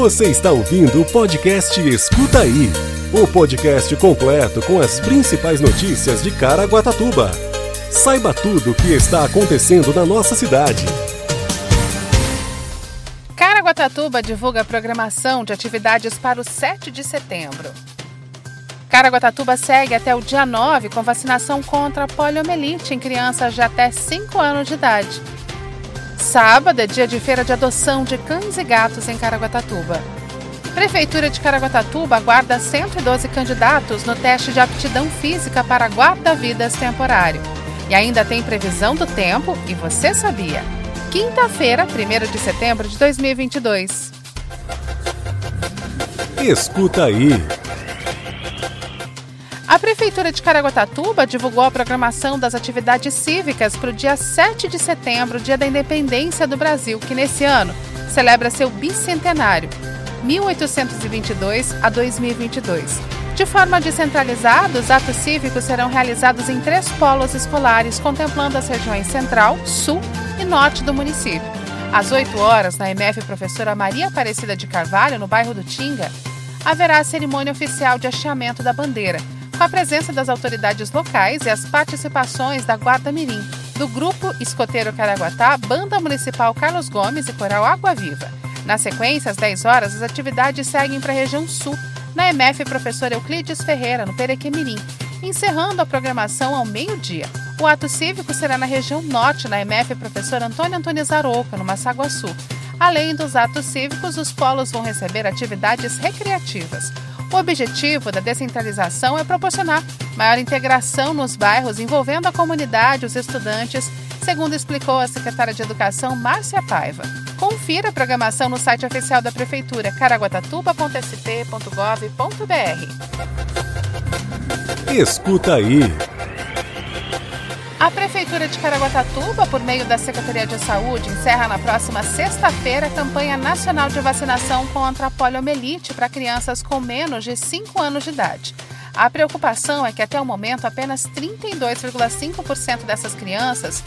Você está ouvindo o podcast Escuta Aí o podcast completo com as principais notícias de Caraguatatuba. Saiba tudo o que está acontecendo na nossa cidade. Caraguatatuba divulga a programação de atividades para o 7 de setembro. Caraguatatuba segue até o dia 9 com vacinação contra a poliomielite em crianças de até 5 anos de idade. Sábado é dia de feira de adoção de cães e gatos em Caraguatatuba. Prefeitura de Caraguatatuba aguarda 112 candidatos no teste de aptidão física para guarda-vidas temporário. E ainda tem previsão do tempo, e você sabia? Quinta-feira, 1 de setembro de 2022. Escuta aí. A Prefeitura de Caraguatatuba divulgou a programação das atividades cívicas para o dia 7 de setembro, Dia da Independência do Brasil, que nesse ano celebra seu bicentenário. 1822 a 2022. De forma descentralizada, os atos cívicos serão realizados em três polos escolares, contemplando as regiões central, sul e norte do município. Às 8 horas, na MF Professora Maria Aparecida de Carvalho, no bairro do Tinga, haverá a cerimônia oficial de hasteamento da bandeira, a presença das autoridades locais e as participações da Guarda Mirim, do Grupo Escoteiro Caraguatá, Banda Municipal Carlos Gomes e Coral Água Viva. Na sequência, às 10 horas, as atividades seguem para a região sul, na MF Professor Euclides Ferreira, no Perequemirim, encerrando a programação ao meio-dia. O ato cívico será na região norte, na MF Professor Antônio Antunes Aroca, no Massaguaçu. Além dos atos cívicos, os polos vão receber atividades recreativas. O objetivo da descentralização é proporcionar maior integração nos bairros envolvendo a comunidade, os estudantes, segundo explicou a secretária de Educação Márcia Paiva. Confira a programação no site oficial da Prefeitura caraguatatuba.st.gov.br. Escuta aí. Prefeitura de Caraguatatuba, por meio da Secretaria de Saúde, encerra na próxima sexta-feira a campanha nacional de vacinação contra a poliomielite para crianças com menos de 5 anos de idade. A preocupação é que até o momento apenas 32,5% dessas crianças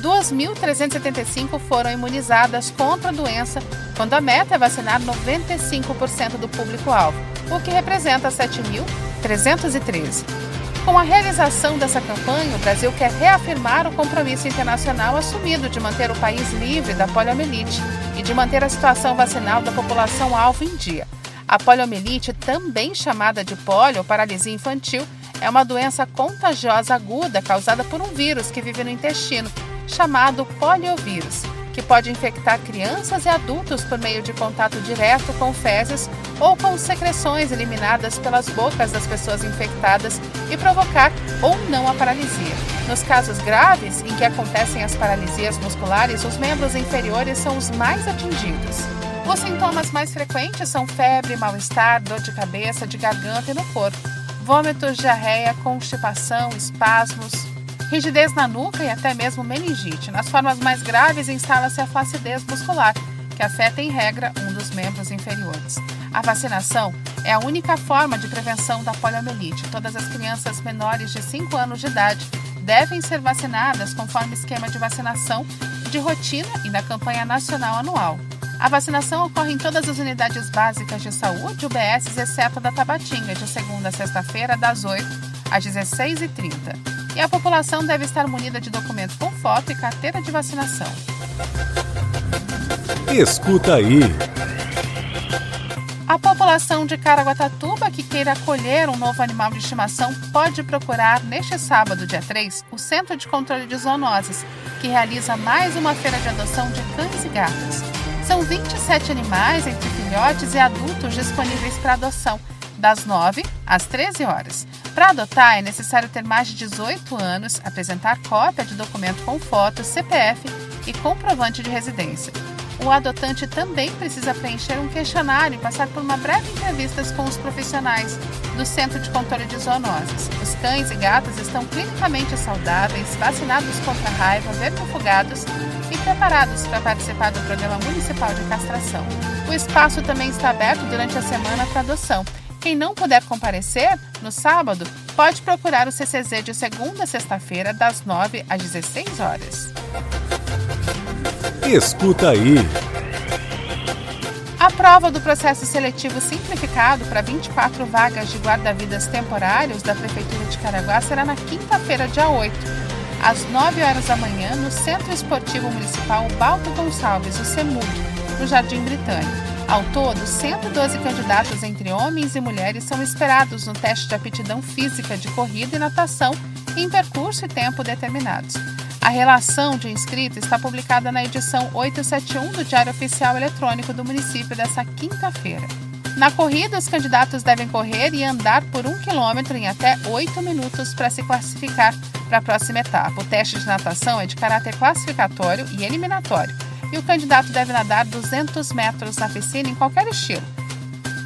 2.375 foram imunizadas contra a doença, quando a meta é vacinar 95% do público-alvo, o que representa 7.313. Com a realização dessa campanha, o Brasil quer reafirmar o compromisso internacional assumido de manter o país livre da poliomielite e de manter a situação vacinal da população alvo em dia. A poliomielite, também chamada de polio ou paralisia infantil, é uma doença contagiosa aguda causada por um vírus que vive no intestino chamado poliovírus, que pode infectar crianças e adultos por meio de contato direto com fezes ou com secreções eliminadas pelas bocas das pessoas infectadas e provocar ou não a paralisia. Nos casos graves, em que acontecem as paralisias musculares, os membros inferiores são os mais atingidos. Os sintomas mais frequentes são febre, mal-estar, dor de cabeça, de garganta e no corpo, vômitos, diarreia, constipação, espasmos, rigidez na nuca e até mesmo meningite. Nas formas mais graves, instala-se a flacidez muscular, que afeta em regra um dos membros inferiores. A vacinação é a única forma de prevenção da poliomielite. Todas as crianças menores de 5 anos de idade devem ser vacinadas conforme esquema de vacinação de rotina e da campanha nacional anual. A vacinação ocorre em todas as unidades básicas de saúde UBS, exceto da Tabatinga, de segunda a sexta-feira, das 8 às 16h30 e a população deve estar munida de documento com foto e carteira de vacinação. Escuta aí. A população de Caraguatatuba que queira acolher um novo animal de estimação pode procurar neste sábado, dia 3, o Centro de Controle de Zoonoses, que realiza mais uma feira de adoção de cães e gatos. São 27 animais, entre filhotes e adultos, disponíveis para adoção, das 9 às 13 horas. Para adotar, é necessário ter mais de 18 anos, apresentar cópia de documento com foto, CPF e comprovante de residência. O adotante também precisa preencher um questionário e passar por uma breve entrevista com os profissionais do Centro de Controle de Zoonoses. Os cães e gatos estão clinicamente saudáveis, vacinados contra raiva, vermifugados e preparados para participar do Programa Municipal de Castração. O espaço também está aberto durante a semana para adoção quem não puder comparecer no sábado pode procurar o CCZ de segunda a sexta-feira, das 9 às 16 horas. Escuta aí. A prova do processo seletivo simplificado para 24 vagas de guarda-vidas temporários da Prefeitura de Caraguá será na quinta-feira, dia 8, às 9 horas da manhã, no Centro Esportivo Municipal Balto Gonçalves, o CEMUG, no Jardim Britânico. Ao todo, 112 candidatos entre homens e mulheres são esperados no teste de aptidão física de corrida e natação em percurso e tempo determinados. A relação de inscrito está publicada na edição 871 do Diário Oficial Eletrônico do município desta quinta-feira. Na corrida, os candidatos devem correr e andar por um quilômetro em até oito minutos para se classificar para a próxima etapa. O teste de natação é de caráter classificatório e eliminatório e o candidato deve nadar 200 metros na piscina em qualquer estilo,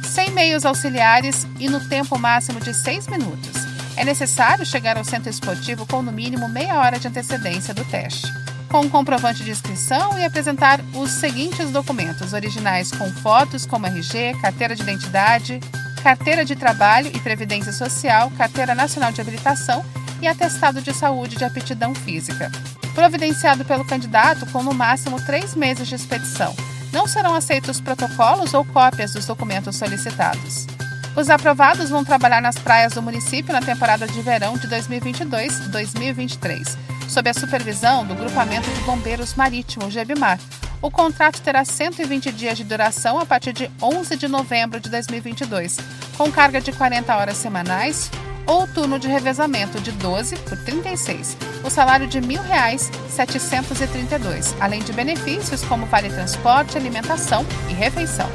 sem meios auxiliares e no tempo máximo de 6 minutos. É necessário chegar ao centro esportivo com no mínimo meia hora de antecedência do teste, com um comprovante de inscrição e apresentar os seguintes documentos originais com fotos como RG, carteira de identidade, carteira de trabalho e previdência social, carteira nacional de habilitação e atestado de saúde de aptidão física providenciado pelo candidato com no máximo três meses de expedição. Não serão aceitos protocolos ou cópias dos documentos solicitados. Os aprovados vão trabalhar nas praias do município na temporada de verão de 2022-2023, sob a supervisão do Grupamento de Bombeiros Marítimo, GEBMAR. O contrato terá 120 dias de duração a partir de 11 de novembro de 2022, com carga de 40 horas semanais, ou turno de revezamento de 12 por 36, o salário de R$ 1.732, além de benefícios como vale transporte, alimentação e refeição.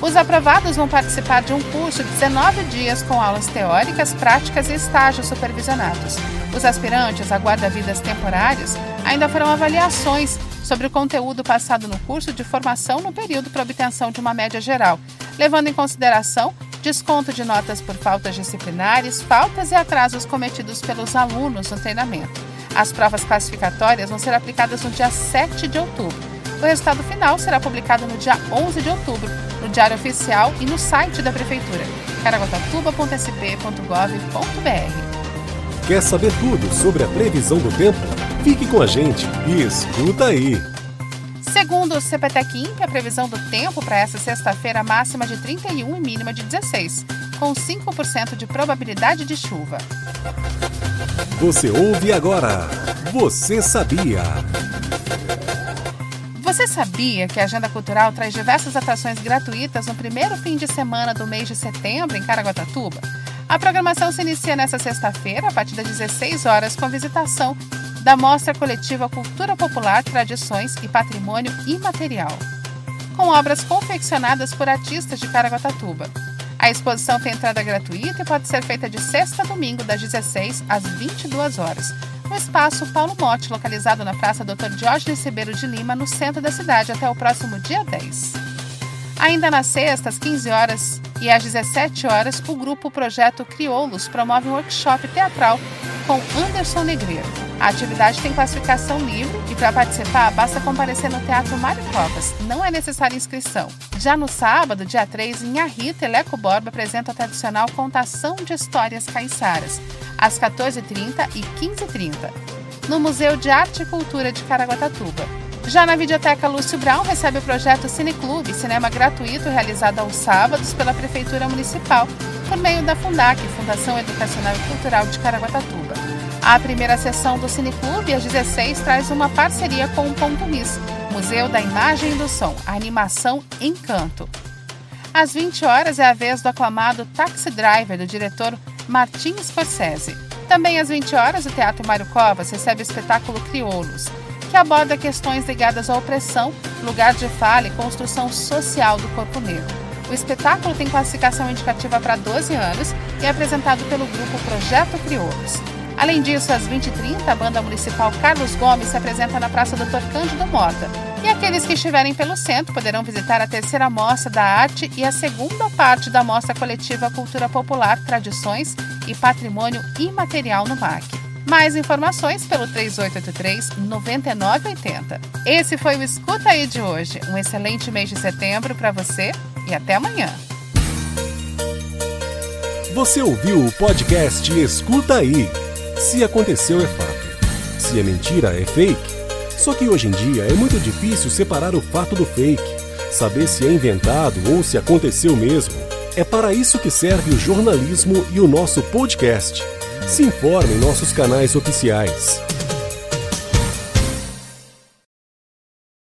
Os aprovados vão participar de um curso de 19 dias com aulas teóricas, práticas e estágios supervisionados. Os aspirantes a guarda-vidas temporários ainda farão avaliações sobre o conteúdo passado no curso de formação no período para obtenção de uma média geral, levando em consideração desconto de notas por faltas disciplinares, faltas e atrasos cometidos pelos alunos no treinamento. As provas classificatórias vão ser aplicadas no dia 7 de outubro. O resultado final será publicado no dia 11 de outubro, no Diário Oficial e no site da Prefeitura, caraguatatuba.sp.gov.br. Quer saber tudo sobre a previsão do tempo? Fique com a gente e escuta aí! Segundo o CPTEC a previsão do tempo para essa sexta-feira máxima de 31 e mínima de 16, com 5% de probabilidade de chuva. Você ouve agora. Você sabia? Você sabia que a Agenda Cultural traz diversas atrações gratuitas no primeiro fim de semana do mês de setembro em Caraguatatuba? A programação se inicia nesta sexta-feira, a partir das 16 horas, com visitação da Mostra Coletiva Cultura Popular, Tradições e Patrimônio Imaterial, com obras confeccionadas por artistas de Caraguatatuba. A exposição tem entrada gratuita e pode ser feita de sexta a domingo, das 16 às 22 horas, no espaço Paulo Mote, localizado na Praça Dr. Diógenes Ribeiro de Lima, no centro da cidade, até o próximo dia 10. Ainda na sexta, às 15 horas e às 17 horas, o grupo Projeto Crioulos promove um workshop teatral com Anderson Negreiro. A atividade tem classificação livre e para participar basta comparecer no Teatro Mário Covas. Não é necessária inscrição. Já no sábado, dia 3, em Arrita, Teleco Borba apresenta a tradicional Contação de Histórias Caiçaras, às 14h30 e 15h30, no Museu de Arte e Cultura de Caraguatatuba. Já na Videoteca Lúcio Brown recebe o projeto Cineclube, cinema gratuito realizado aos sábados pela Prefeitura Municipal, por meio da Fundac, Fundação Educacional e Cultural de Caraguatatuba. A primeira sessão do Cineclube, às 16, traz uma parceria com o Ponto Miss, Museu da Imagem e do Som, animação Encanto. Às 20 horas é a vez do aclamado Taxi Driver, do diretor Martin Scorsese. Também às 20 horas, o Teatro Mário Covas recebe o espetáculo Crioulos, que aborda questões ligadas à opressão, lugar de fala e construção social do corpo negro. O espetáculo tem classificação indicativa para 12 anos e é apresentado pelo grupo Projeto Crioulos. Além disso, às 20h30, a banda municipal Carlos Gomes se apresenta na Praça Doutor Cândido Mota. E aqueles que estiverem pelo centro poderão visitar a terceira mostra da arte e a segunda parte da mostra coletiva Cultura Popular, Tradições e Patrimônio Imaterial no MAC. Mais informações pelo 3883-9980. Esse foi o Escuta Aí de hoje. Um excelente mês de setembro para você e até amanhã. Você ouviu o podcast Escuta Aí se aconteceu é fato. Se é mentira, é fake. Só que hoje em dia é muito difícil separar o fato do fake. saber se é inventado ou se aconteceu mesmo. É para isso que serve o jornalismo e o nosso podcast. Se informe em nossos canais oficiais.